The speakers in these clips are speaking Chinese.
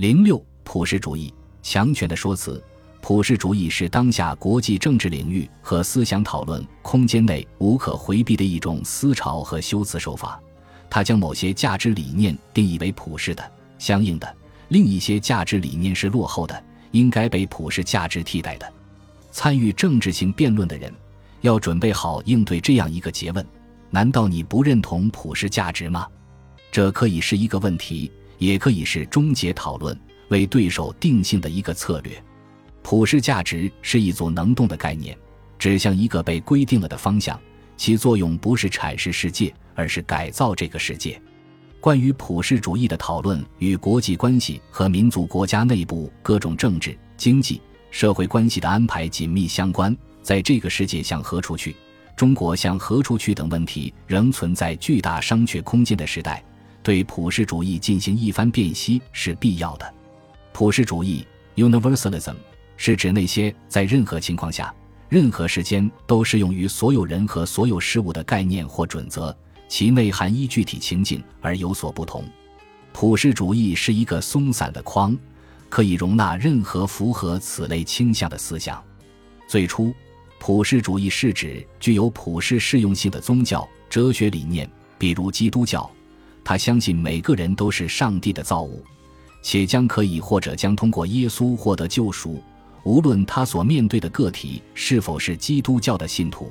零六普世主义强权的说辞。普世主义是当下国际政治领域和思想讨论空间内无可回避的一种思潮和修辞手法。它将某些价值理念定义为普世的，相应的，另一些价值理念是落后的，应该被普世价值替代的。参与政治性辩论的人要准备好应对这样一个诘问：难道你不认同普世价值吗？这可以是一个问题，也可以是终结讨论、为对手定性的一个策略。普世价值是一组能动的概念，指向一个被规定了的方向，其作用不是阐释世界，而是改造这个世界。关于普世主义的讨论与国际关系和民族国家内部各种政治、经济、社会关系的安排紧密相关。在这个世界向何处去，中国向何处去等问题仍存在巨大商榷空间的时代，对普世主义进行一番辨析是必要的。普世主义 （Universalism）。是指那些在任何情况下、任何时间都适用于所有人和所有事物的概念或准则，其内涵依具体情境而有所不同。普世主义是一个松散的框，可以容纳任何符合此类倾向的思想。最初，普世主义是指具有普世适用性的宗教、哲学理念，比如基督教，他相信每个人都是上帝的造物，且将可以或者将通过耶稣获得救赎。无论他所面对的个体是否是基督教的信徒，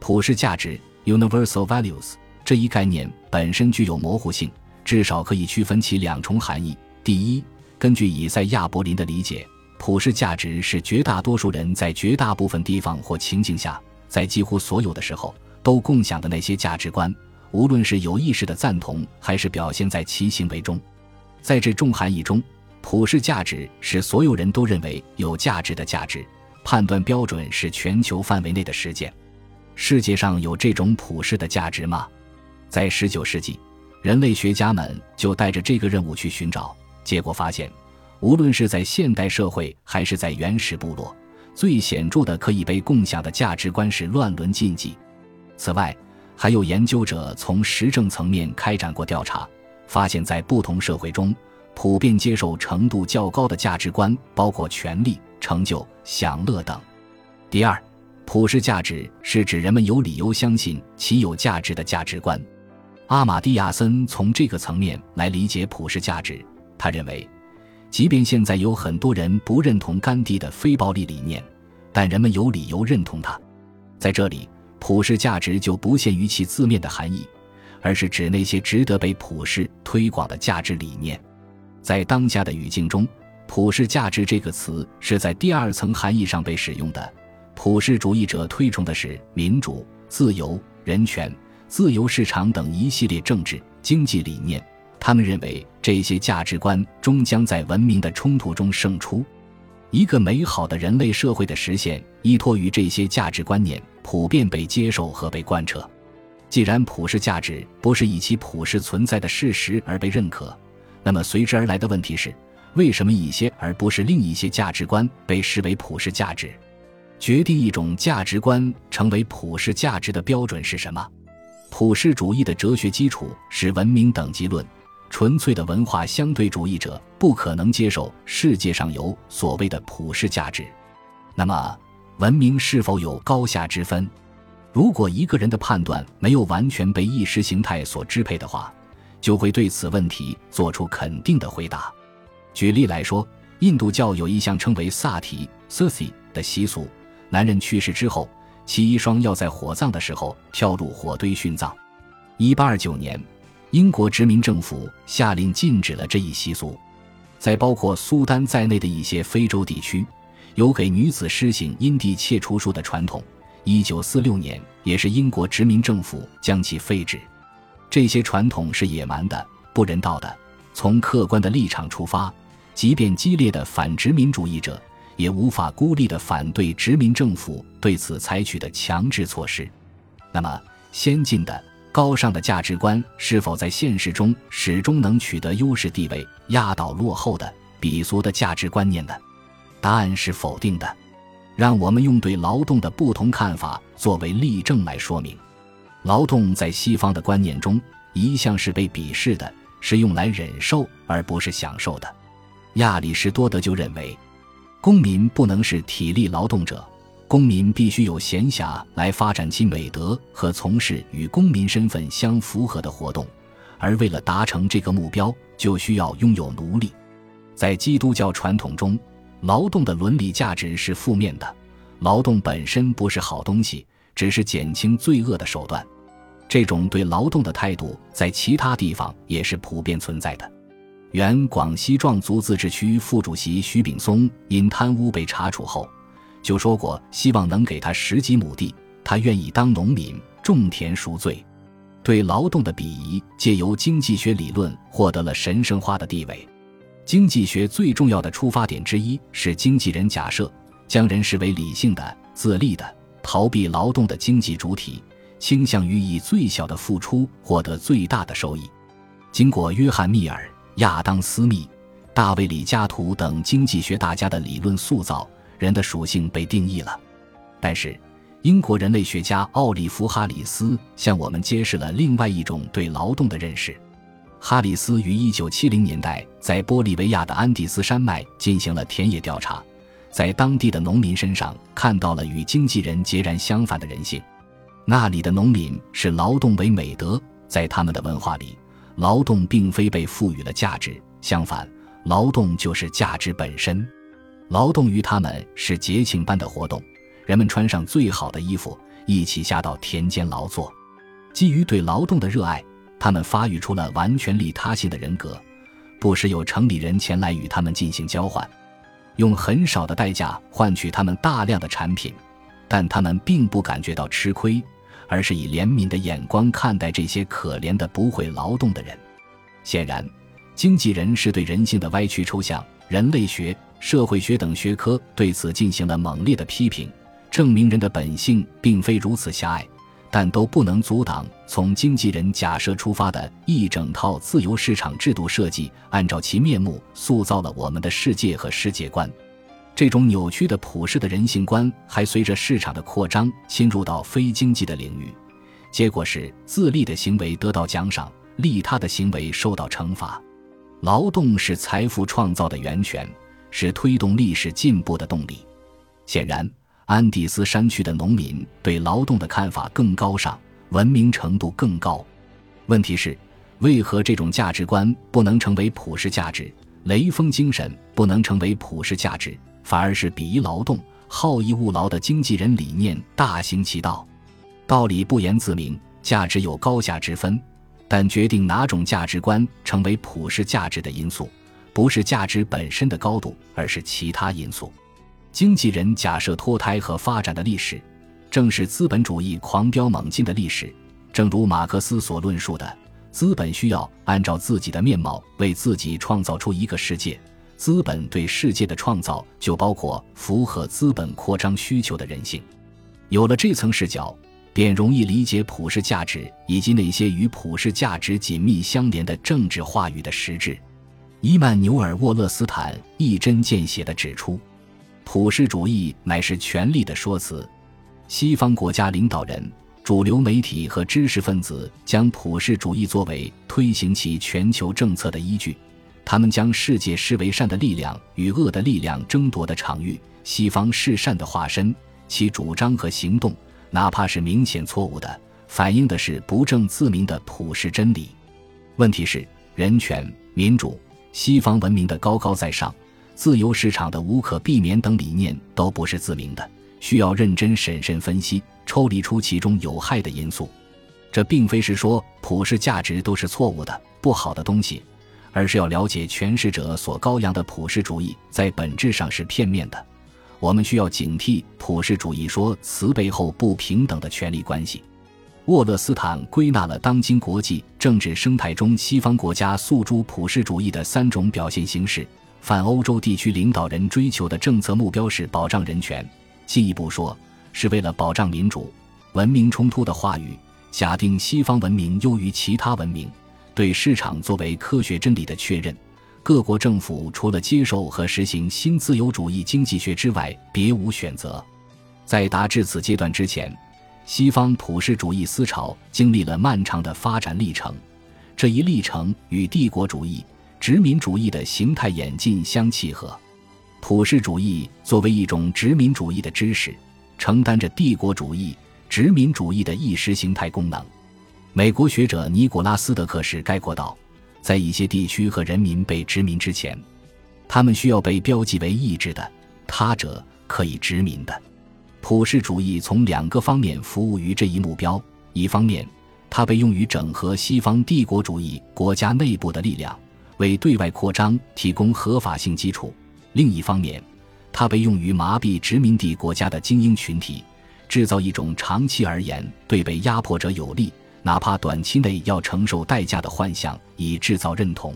普世价值 （universal values） 这一概念本身具有模糊性，至少可以区分其两重含义。第一，根据以赛亚·柏林的理解，普世价值是绝大多数人在绝大部分地方或情境下，在几乎所有的时候都共享的那些价值观，无论是有意识的赞同，还是表现在其行为中。在这重含义中。普世价值是所有人都认为有价值的价值，判断标准是全球范围内的事件。世界上有这种普世的价值吗？在十九世纪，人类学家们就带着这个任务去寻找，结果发现，无论是在现代社会还是在原始部落，最显著的可以被共享的价值观是乱伦禁忌。此外，还有研究者从实证层面开展过调查，发现，在不同社会中。普遍接受程度较高的价值观包括权力、成就、享乐等。第二，普世价值是指人们有理由相信其有价值的价值观。阿马蒂亚森从这个层面来理解普世价值。他认为，即便现在有很多人不认同甘地的非暴力理念，但人们有理由认同他。在这里，普世价值就不限于其字面的含义，而是指那些值得被普世推广的价值理念。在当下的语境中，“普世价值”这个词是在第二层含义上被使用的。普世主义者推崇的是民主、自由、人权、自由市场等一系列政治、经济理念。他们认为这些价值观终将在文明的冲突中胜出。一个美好的人类社会的实现依托于这些价值观念普遍被接受和被贯彻。既然普世价值不是以其普世存在的事实而被认可，那么随之而来的问题是：为什么一些而不是另一些价值观被视为普世价值？决定一种价值观成为普世价值的标准是什么？普世主义的哲学基础是文明等级论。纯粹的文化相对主义者不可能接受世界上有所谓的普世价值。那么，文明是否有高下之分？如果一个人的判断没有完全被意识形态所支配的话？就会对此问题做出肯定的回答。举例来说，印度教有一项称为萨提 （Sati） 的习俗：男人去世之后，其遗孀要在火葬的时候跳入火堆殉葬。1829年，英国殖民政府下令禁止了这一习俗。在包括苏丹在内的一些非洲地区，有给女子施行因地切除术的传统。1946年，也是英国殖民政府将其废止。这些传统是野蛮的、不人道的。从客观的立场出发，即便激烈的反殖民主义者也无法孤立地反对殖民政府对此采取的强制措施。那么，先进的、高尚的价值观是否在现实中始终能取得优势地位，压倒落后的、鄙俗的价值观念呢？答案是否定的。让我们用对劳动的不同看法作为例证来说明。劳动在西方的观念中一向是被鄙视的，是用来忍受而不是享受的。亚里士多德就认为，公民不能是体力劳动者，公民必须有闲暇来发展其美德和从事与公民身份相符合的活动，而为了达成这个目标，就需要拥有奴隶。在基督教传统中，劳动的伦理价值是负面的，劳动本身不是好东西，只是减轻罪恶的手段。这种对劳动的态度在其他地方也是普遍存在的。原广西壮族自治区副主席徐秉松因贪污被查处后，就说过希望能给他十几亩地，他愿意当农民种田赎罪。对劳动的鄙夷，借由经济学理论获得了神圣化的地位。经济学最重要的出发点之一是经纪人假设，将人视为理性的、自立的、逃避劳动的经济主体，倾向于以最小的付出获得最大的收益。经过约翰·密尔。亚当·斯密、大卫·李嘉图等经济学大家的理论塑造，人的属性被定义了。但是，英国人类学家奥利弗·哈里斯向我们揭示了另外一种对劳动的认识。哈里斯于1970年代在玻利维亚的安第斯山脉进行了田野调查，在当地的农民身上看到了与经纪人截然相反的人性。那里的农民视劳动为美德，在他们的文化里。劳动并非被赋予了价值，相反，劳动就是价值本身。劳动于他们是节庆般的活动，人们穿上最好的衣服，一起下到田间劳作。基于对劳动的热爱，他们发育出了完全利他性的人格。不时有城里人前来与他们进行交换，用很少的代价换取他们大量的产品，但他们并不感觉到吃亏。而是以怜悯的眼光看待这些可怜的不会劳动的人。显然，经纪人是对人性的歪曲抽象，人类学、社会学等学科对此进行了猛烈的批评，证明人的本性并非如此狭隘，但都不能阻挡从经纪人假设出发的一整套自由市场制度设计，按照其面目塑造了我们的世界和世界观。这种扭曲的普世的人性观还随着市场的扩张侵入到非经济的领域，结果是自利的行为得到奖赏，利他的行为受到惩罚。劳动是财富创造的源泉，是推动历史进步的动力。显然，安第斯山区的农民对劳动的看法更高尚，文明程度更高。问题是，为何这种价值观不能成为普世价值？雷锋精神不能成为普世价值？反而是鄙夷劳动、好逸恶劳的经纪人理念大行其道。道理不言自明，价值有高下之分，但决定哪种价值观成为普世价值的因素，不是价值本身的高度，而是其他因素。经纪人假设脱胎和发展的历史，正是资本主义狂飙猛进的历史。正如马克思所论述的，资本需要按照自己的面貌为自己创造出一个世界。资本对世界的创造，就包括符合资本扩张需求的人性。有了这层视角，便容易理解普世价值以及那些与普世价值紧密相连的政治话语的实质。伊曼纽尔·沃勒斯坦一针见血地指出，普世主义乃是权力的说辞。西方国家领导人、主流媒体和知识分子将普世主义作为推行其全球政策的依据。他们将世界视为善的力量与恶的力量争夺的场域，西方是善的化身，其主张和行动，哪怕是明显错误的，反映的是不正自明的普世真理。问题是，人权、民主、西方文明的高高在上、自由市场的无可避免等理念都不是自明的，需要认真审慎分析，抽离出其中有害的因素。这并非是说普世价值都是错误的、不好的东西。而是要了解诠释者所高扬的普世主义在本质上是片面的，我们需要警惕普世主义说辞背后不平等的权利关系。沃勒斯坦归纳了当今国际政治生态中西方国家诉诸普世主义的三种表现形式：泛欧洲地区领导人追求的政策目标是保障人权，进一步说是为了保障民主。文明冲突的话语假定西方文明优于其他文明。对市场作为科学真理的确认，各国政府除了接受和实行新自由主义经济学之外，别无选择。在达至此阶段之前，西方普世主义思潮经历了漫长的发展历程。这一历程与帝国主义、殖民主义的形态演进相契合。普世主义作为一种殖民主义的知识，承担着帝国主义、殖民主义的意识形态功能。美国学者尼古拉斯·德克士概括道：“在一些地区和人民被殖民之前，他们需要被标记为意志的他者，可以殖民的。普世主义从两个方面服务于这一目标：一方面，它被用于整合西方帝国主义国家内部的力量，为对外扩张提供合法性基础；另一方面，它被用于麻痹殖民地国家的精英群体，制造一种长期而言对被压迫者有利。”哪怕短期内要承受代价的幻象，以制造认同。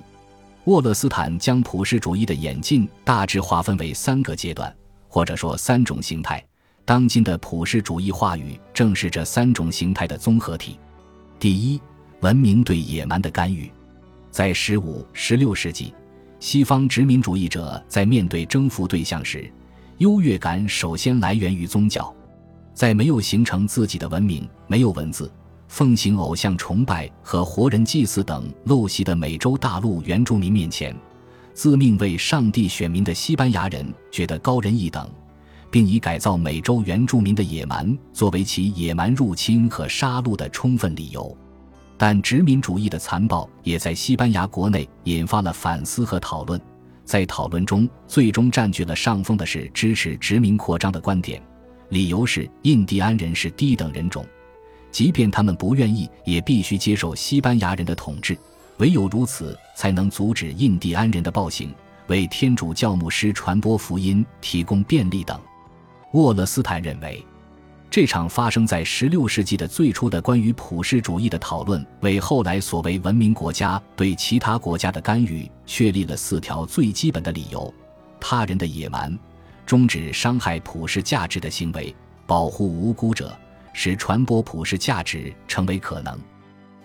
沃勒斯坦将普世主义的演进大致划分为三个阶段，或者说三种形态。当今的普世主义话语正是这三种形态的综合体。第一，文明对野蛮的干预。在十五、十六世纪，西方殖民主义者在面对征服对象时，优越感首先来源于宗教。在没有形成自己的文明、没有文字。奉行偶像崇拜和活人祭祀等陋习的美洲大陆原住民面前，自命为上帝选民的西班牙人觉得高人一等，并以改造美洲原住民的野蛮作为其野蛮入侵和杀戮的充分理由。但殖民主义的残暴也在西班牙国内引发了反思和讨论，在讨论中最终占据了上风的是支持殖民扩张的观点，理由是印第安人是低等人种。即便他们不愿意，也必须接受西班牙人的统治，唯有如此，才能阻止印第安人的暴行，为天主教牧师传播福音提供便利等。沃勒斯坦认为，这场发生在16世纪的最初的关于普世主义的讨论，为后来所谓文明国家对其他国家的干预确立了四条最基本的理由：他人的野蛮，终止伤害普世价值的行为，保护无辜者。使传播普世价值成为可能，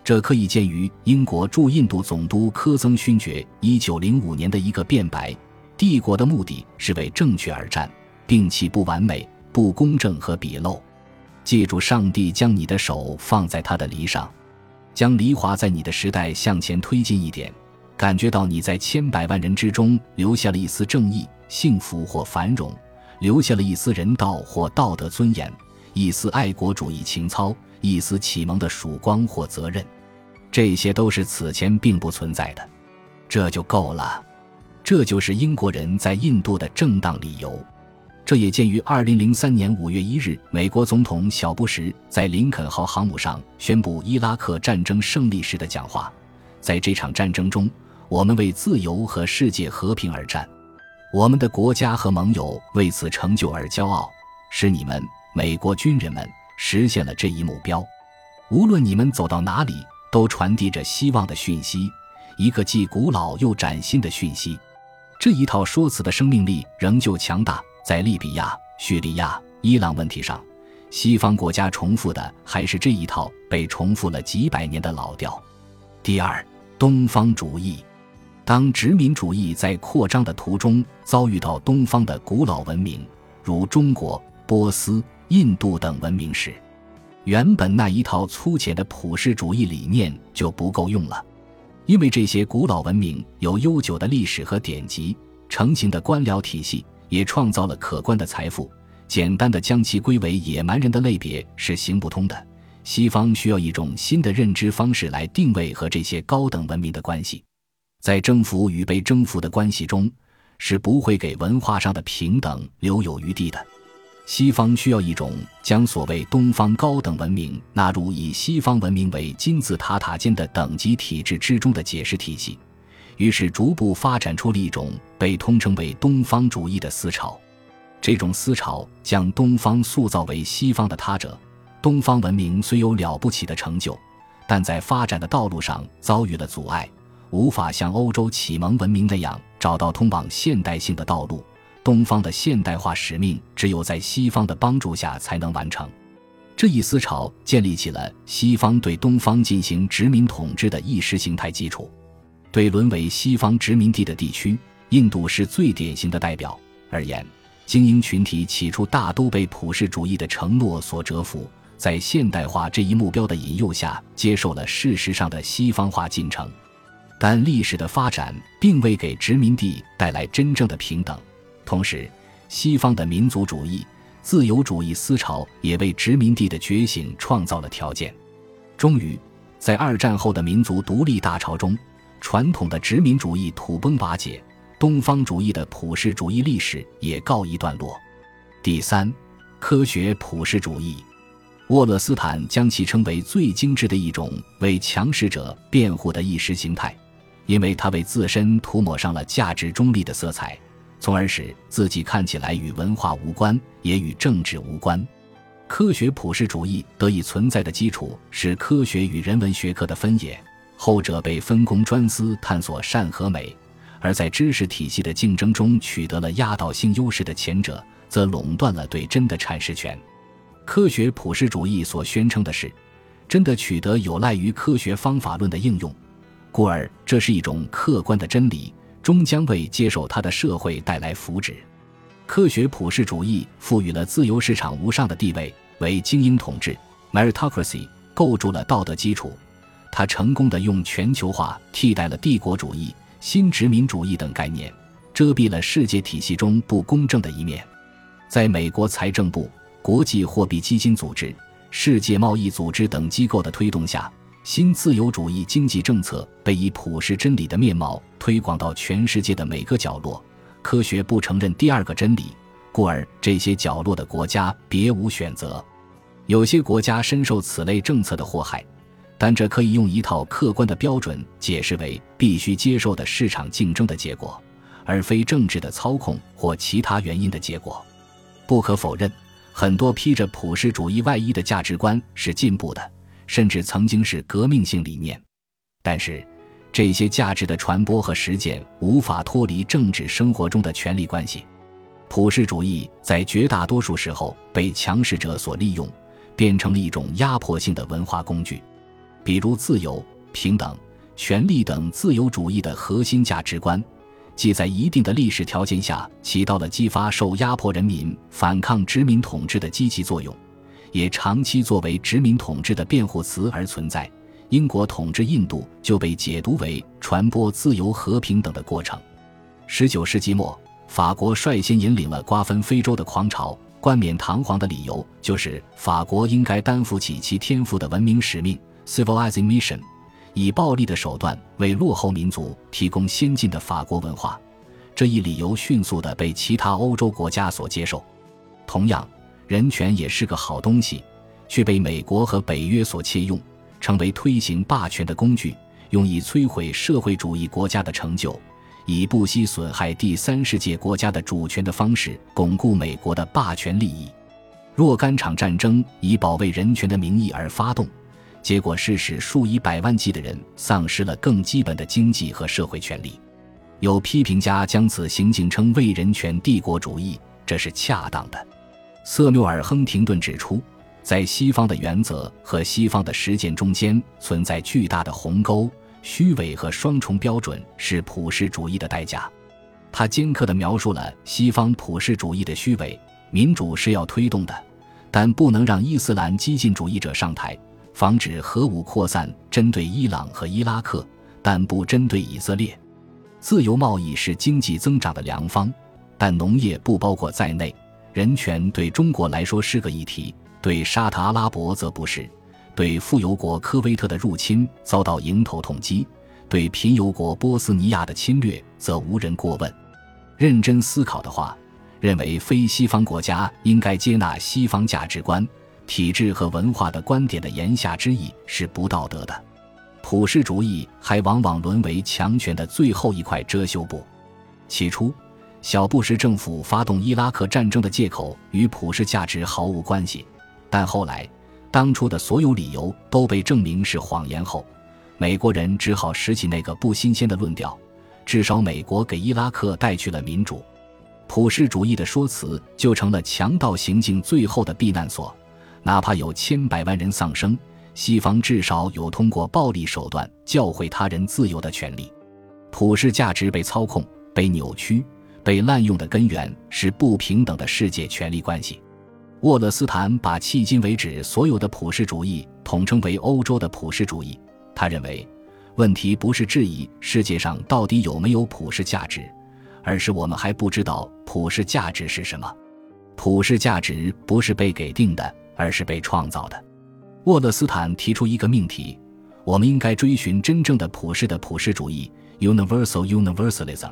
这可以见于英国驻印度总督科曾勋爵一九零五年的一个辩白：帝国的目的是为正确而战，摒弃不完美、不公正和鄙陋。记住，上帝将你的手放在他的犁上，将犁划在你的时代向前推进一点，感觉到你在千百万人之中留下了一丝正义、幸福或繁荣，留下了一丝人道或道德尊严。一丝爱国主义情操，一丝启蒙的曙光或责任，这些都是此前并不存在的，这就够了。这就是英国人在印度的正当理由。这也见于二零零三年五月一日，美国总统小布什在林肯号航母上宣布伊拉克战争胜利时的讲话。在这场战争中，我们为自由和世界和平而战，我们的国家和盟友为此成就而骄傲。是你们。美国军人们实现了这一目标，无论你们走到哪里，都传递着希望的讯息，一个既古老又崭新的讯息。这一套说辞的生命力仍旧强大。在利比亚、叙利亚、伊朗问题上，西方国家重复的还是这一套被重复了几百年的老调。第二，东方主义。当殖民主义在扩张的途中遭遇到东方的古老文明，如中国、波斯。印度等文明时，原本那一套粗浅的普世主义理念就不够用了，因为这些古老文明有悠久的历史和典籍，成型的官僚体系也创造了可观的财富。简单的将其归为野蛮人的类别是行不通的。西方需要一种新的认知方式来定位和这些高等文明的关系，在征服与被征服的关系中，是不会给文化上的平等留有余地的。西方需要一种将所谓东方高等文明纳入以西方文明为金字塔塔尖的等级体制之中的解释体系，于是逐步发展出了一种被通称为东方主义的思潮。这种思潮将东方塑造为西方的他者。东方文明虽有了不起的成就，但在发展的道路上遭遇了阻碍，无法像欧洲启蒙文明那样找到通往现代性的道路。东方的现代化使命只有在西方的帮助下才能完成。这一思潮建立起了西方对东方进行殖民统治的意识形态基础。对沦为西方殖民地的地区，印度是最典型的代表而言，精英群体起初大都被普世主义的承诺所折服，在现代化这一目标的引诱下，接受了事实上的西方化进程。但历史的发展并未给殖民地带来真正的平等。同时，西方的民族主义、自由主义思潮也为殖民地的觉醒创造了条件。终于，在二战后的民族独立大潮中，传统的殖民主义土崩瓦解，东方主义的普世主义历史也告一段落。第三，科学普世主义。沃勒斯坦将其称为最精致的一种为强势者辩护的意识形态，因为他为自身涂抹上了价值中立的色彩，从而使自己看起来与文化无关，也与政治无关。科学普世主义得以存在的基础是科学与人文学科的分野，后者被分工专司探索善和美，而在知识体系的竞争中取得了压倒性优势的前者，则垄断了对真的阐释权。科学普世主义所宣称的是，真的取得有赖于科学方法论的应用，故而这是一种客观的真理，终将为接受它的社会带来福祉。科学普世主义赋予了自由市场无上的地位，为精英统治 （meritocracy） 构筑了道德基础。他成功的用全球化替代了帝国主义、新殖民主义等概念，遮蔽了世界体系中不公正的一面。在美国财政部。国际货币基金组织、世界贸易组织等机构的推动下，新自由主义经济政策被以普世真理的面貌推广到全世界的每个角落。科学不承认第二个真理，故而这些角落的国家别无选择。有些国家深受此类政策的祸害，但这可以用一套客观的标准解释为必须接受的市场竞争的结果，而非政治的操控或其他原因的结果。不可否认。很多披着普世主义外衣的价值观是进步的，甚至曾经是革命性理念。但是，这些价值的传播和实践无法脱离政治生活中的权力关系。普世主义在绝大多数时候被强势者所利用，变成了一种压迫性的文化工具。比如，自由、平等、权利等自由主义的核心价值观。既在一定的历史条件下起到了激发受压迫人民反抗殖民统治的积极作用，也长期作为殖民统治的辩护词而存在。英国统治印度就被解读为传播自由和平等的过程。十九世纪末，法国率先引领了瓜分非洲的狂潮，冠冕堂皇的理由就是法国应该担负起其天赋的文明使命 （civilizing mission）。以暴力的手段为落后民族提供先进的法国文化，这一理由迅速地被其他欧洲国家所接受。同样，人权也是个好东西，却被美国和北约所窃用，成为推行霸权的工具，用以摧毁社会主义国家的成就，以不惜损害第三世界国家的主权的方式巩固美国的霸权利益。若干场战争以保卫人权的名义而发动。结果是使数以百万计的人丧失了更基本的经济和社会权利。有批评家将此行径称为人权帝国主义，这是恰当的。瑟缪尔·亨廷顿指出，在西方的原则和西方的实践中间存在巨大的鸿沟，虚伪和双重标准是普世主义的代价。他尖刻地描述了西方普世主义的虚伪：民主是要推动的，但不能让伊斯兰激进主义者上台。防止核武扩散，针对伊朗和伊拉克，但不针对以色列。自由贸易是经济增长的良方，但农业不包括在内。人权对中国来说是个议题，对沙特阿拉伯则不是。对富油国科威特的入侵遭到迎头痛击，对贫油国波斯尼亚的侵略则无人过问。认真思考的话，认为非西方国家应该接纳西方价值观。体制和文化的观点的言下之意是不道德的，普世主义还往往沦为强权的最后一块遮羞布。起初，小布什政府发动伊拉克战争的借口与普世价值毫无关系，但后来，当初的所有理由都被证明是谎言后，美国人只好拾起那个不新鲜的论调：至少美国给伊拉克带去了民主。普世主义的说辞就成了强盗行径最后的避难所。哪怕有千百万人丧生，西方至少有通过暴力手段教会他人自由的权利。普世价值被操控、被扭曲、被滥用的根源是不平等的世界权力关系。沃勒斯坦把迄今为止所有的普世主义统称为欧洲的普世主义。他认为，问题不是质疑世界上到底有没有普世价值，而是我们还不知道普世价值是什么。普世价值不是被给定的，而是被创造的。沃勒斯坦提出一个命题：我们应该追寻真正的普世的普世主义 （Universal Universalism）。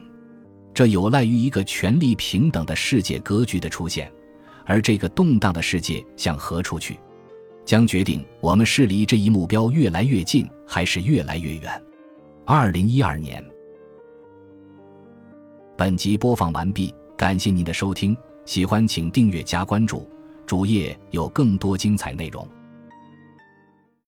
这有赖于一个权力平等的世界格局的出现，而这个动荡的世界向何处去？将决定我们是离这一目标越来越近，还是越来越远。二零一二年，本集播放完毕，感谢您的收听，喜欢请订阅加关注，主页有更多精彩内容。